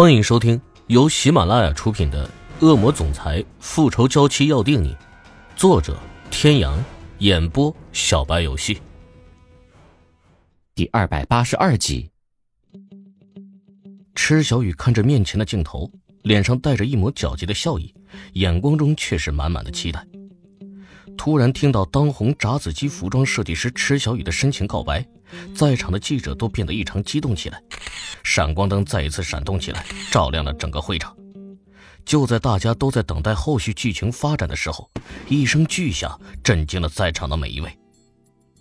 欢迎收听由喜马拉雅出品的《恶魔总裁复仇娇妻要定你》，作者：天阳，演播：小白游戏。第二百八十二集。池小雨看着面前的镜头，脸上带着一抹狡黠的笑意，眼光中却是满满的期待。突然听到当红炸子鸡服装设计师池小雨的深情告白，在场的记者都变得异常激动起来，闪光灯再一次闪动起来，照亮了整个会场。就在大家都在等待后续剧情发展的时候，一声巨响震惊了在场的每一位。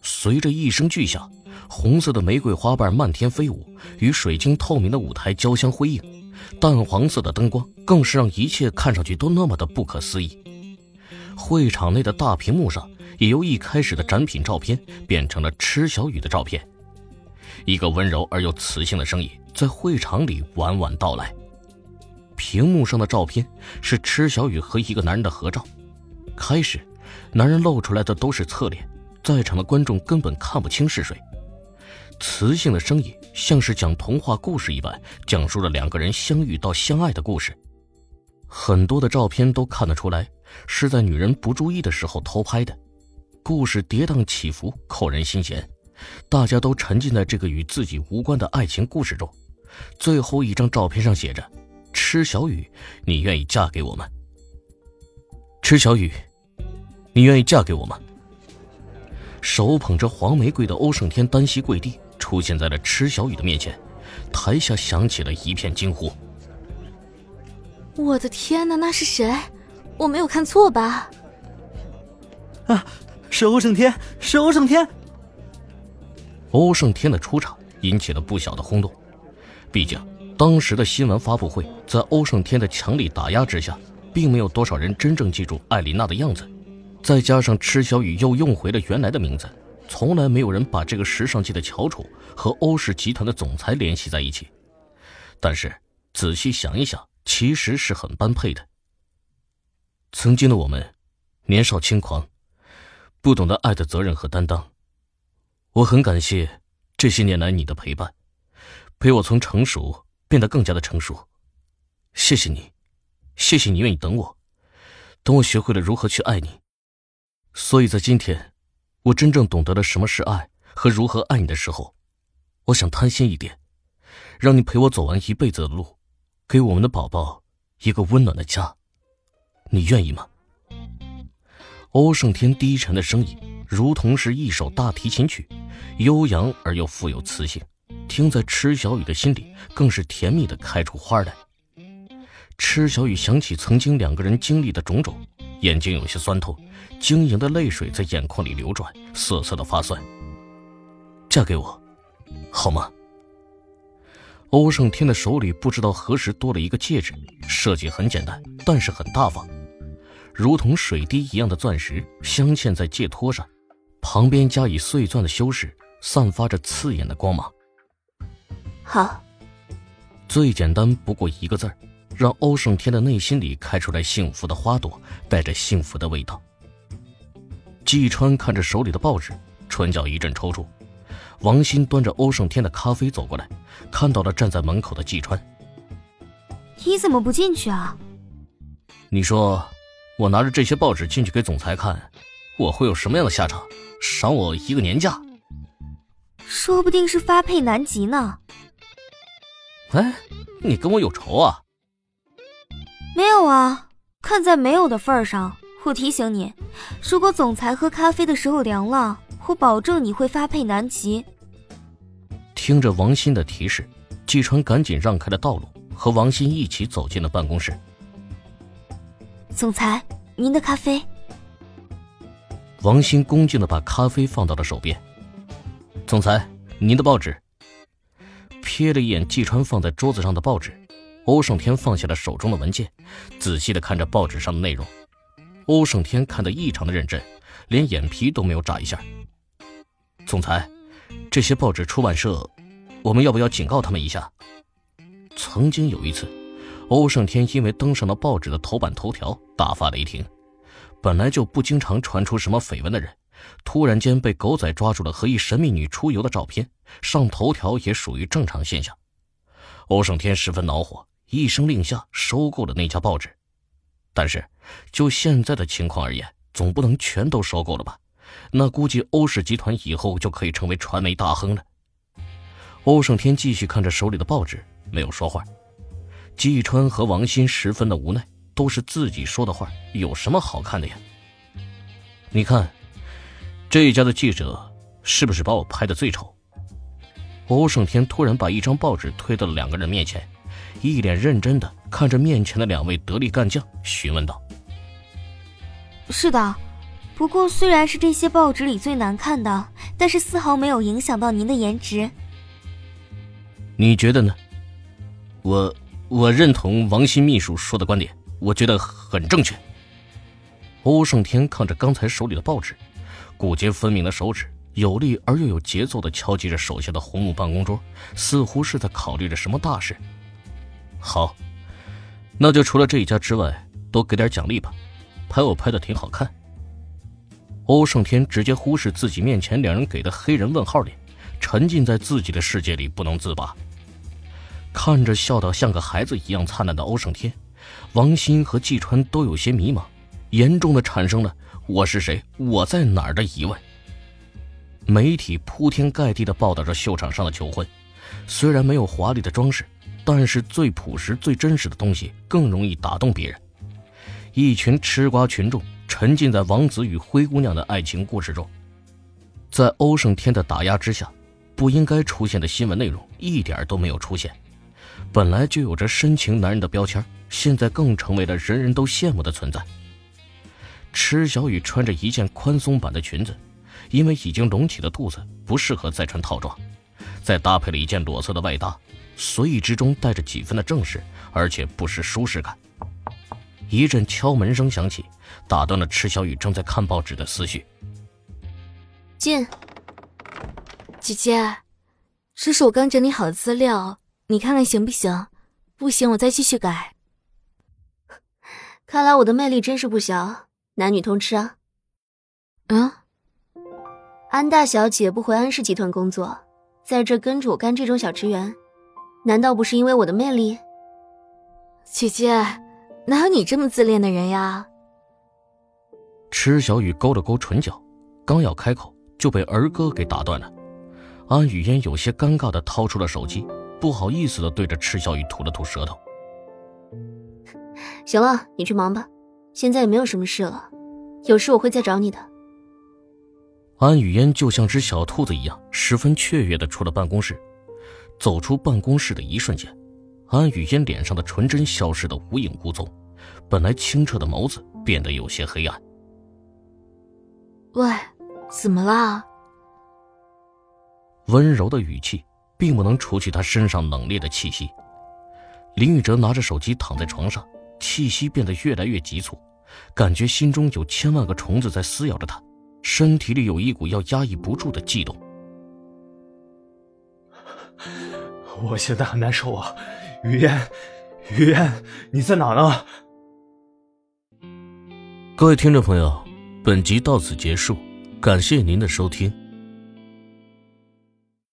随着一声巨响，红色的玫瑰花瓣漫天飞舞，与水晶透明的舞台交相辉映，淡黄色的灯光更是让一切看上去都那么的不可思议。会场内的大屏幕上，也由一开始的展品照片变成了池小雨的照片。一个温柔而又磁性的声音在会场里婉婉道来。屏幕上的照片是池小雨和一个男人的合照。开始，男人露出来的都是侧脸，在场的观众根本看不清是谁。磁性的声音像是讲童话故事一般，讲述了两个人相遇到相爱的故事。很多的照片都看得出来。是在女人不注意的时候偷拍的，故事跌宕起伏，扣人心弦，大家都沉浸在这个与自己无关的爱情故事中。最后一张照片上写着：“池小雨，你愿意嫁给我吗？”池小雨，你愿意嫁给我吗？手捧着黄玫瑰的欧胜天单膝跪地，出现在了池小雨的面前，台下响起了一片惊呼：“我的天哪，那是谁？”我没有看错吧？啊，是欧胜天，是欧胜天。欧胜天的出场引起了不小的轰动，毕竟当时的新闻发布会，在欧胜天的强力打压之下，并没有多少人真正记住艾琳娜的样子。再加上池小雨又用回了原来的名字，从来没有人把这个时尚界的翘楚和欧氏集团的总裁联系在一起。但是仔细想一想，其实是很般配的。曾经的我们，年少轻狂，不懂得爱的责任和担当。我很感谢这些年来你的陪伴，陪我从成熟变得更加的成熟。谢谢你，谢谢你愿意等我，等我学会了如何去爱你。所以在今天，我真正懂得了什么是爱和如何爱你的时候，我想贪心一点，让你陪我走完一辈子的路，给我们的宝宝一个温暖的家。你愿意吗？欧胜天低沉的声音，如同是一首大提琴曲，悠扬而又富有磁性，听在池小雨的心里更是甜蜜的开出花来。池小雨想起曾经两个人经历的种种，眼睛有些酸痛，晶莹的泪水在眼眶里流转，涩涩的发酸。嫁给我，好吗？欧胜天的手里不知道何时多了一个戒指，设计很简单，但是很大方。如同水滴一样的钻石镶嵌在戒托上，旁边加以碎钻的修饰，散发着刺眼的光芒。好，最简单不过一个字儿，让欧胜天的内心里开出来幸福的花朵，带着幸福的味道。季川看着手里的报纸，唇角一阵抽搐。王鑫端着欧胜天的咖啡走过来，看到了站在门口的季川。你怎么不进去啊？你说。我拿着这些报纸进去给总裁看，我会有什么样的下场？赏我一个年假？说不定是发配南极呢。哎，你跟我有仇啊？没有啊，看在没有的份上，我提醒你，如果总裁喝咖啡的时候凉了，我保证你会发配南极。听着王鑫的提示，季川赶紧让开了道路，和王鑫一起走进了办公室。总裁，您的咖啡。王鑫恭敬的把咖啡放到了手边。总裁，您的报纸。瞥了一眼季川放在桌子上的报纸，欧胜天放下了手中的文件，仔细的看着报纸上的内容。欧胜天看得异常的认真，连眼皮都没有眨一下。总裁，这些报纸出版社，我们要不要警告他们一下？曾经有一次。欧胜天因为登上了报纸的头版头条，大发雷霆。本来就不经常传出什么绯闻的人，突然间被狗仔抓住了和一神秘女出游的照片，上头条也属于正常现象。欧胜天十分恼火，一声令下收购了那家报纸。但是，就现在的情况而言，总不能全都收购了吧？那估计欧氏集团以后就可以成为传媒大亨了。欧胜天继续看着手里的报纸，没有说话。季川和王鑫十分的无奈，都是自己说的话，有什么好看的呀？你看，这一家的记者是不是把我拍的最丑？欧胜天突然把一张报纸推到了两个人面前，一脸认真的。看着面前的两位得力干将，询问道：“是的，不过虽然是这些报纸里最难看的，但是丝毫没有影响到您的颜值。你觉得呢？我我认同王鑫秘书说的观点，我觉得很正确。”欧胜天看着刚才手里的报纸，骨节分明的手指有力而又有节奏的敲击着手下的红木办公桌，似乎是在考虑着什么大事。好。那就除了这一家之外，多给点奖励吧。拍我拍的挺好看。欧胜天直接忽视自己面前两人给的黑人问号脸，沉浸在自己的世界里不能自拔。看着笑得像个孩子一样灿烂的欧胜天，王鑫和季川都有些迷茫，严重的产生了“我是谁，我在哪儿”的疑问。媒体铺天盖地的报道着秀场上的求婚，虽然没有华丽的装饰。但是最朴实、最真实的东西更容易打动别人。一群吃瓜群众沉浸在王子与灰姑娘的爱情故事中，在欧胜天的打压之下，不应该出现的新闻内容一点都没有出现。本来就有着深情男人的标签，现在更成为了人人都羡慕的存在。池小雨穿着一件宽松版的裙子，因为已经隆起的肚子不适合再穿套装，再搭配了一件裸色的外搭。随意之中带着几分的正式，而且不失舒适感。一阵敲门声响起，打断了池小雨正在看报纸的思绪。进，姐姐，这是我刚整理好的资料，你看看行不行？不行，我再继续改。看来我的魅力真是不小，男女通吃啊。嗯，安大小姐不回安氏集团工作，在这跟着我干这种小职员。难道不是因为我的魅力？姐姐，哪有你这么自恋的人呀？池小雨勾了勾唇角，刚要开口，就被儿歌给打断了。安雨嫣有些尴尬的掏出了手机，不好意思的对着池小雨吐了吐舌头。行了，你去忙吧，现在也没有什么事了，有事我会再找你的。安雨嫣就像只小兔子一样，十分雀跃的出了办公室。走出办公室的一瞬间，安雨嫣脸上的纯真消失的无影无踪，本来清澈的眸子变得有些黑暗。喂，怎么啦？温柔的语气并不能除去他身上冷冽的气息。林宇哲拿着手机躺在床上，气息变得越来越急促，感觉心中有千万个虫子在撕咬着他，身体里有一股要压抑不住的悸动。我现在很难受啊，雨嫣，雨嫣，你在哪呢？各位听众朋友，本集到此结束，感谢您的收听。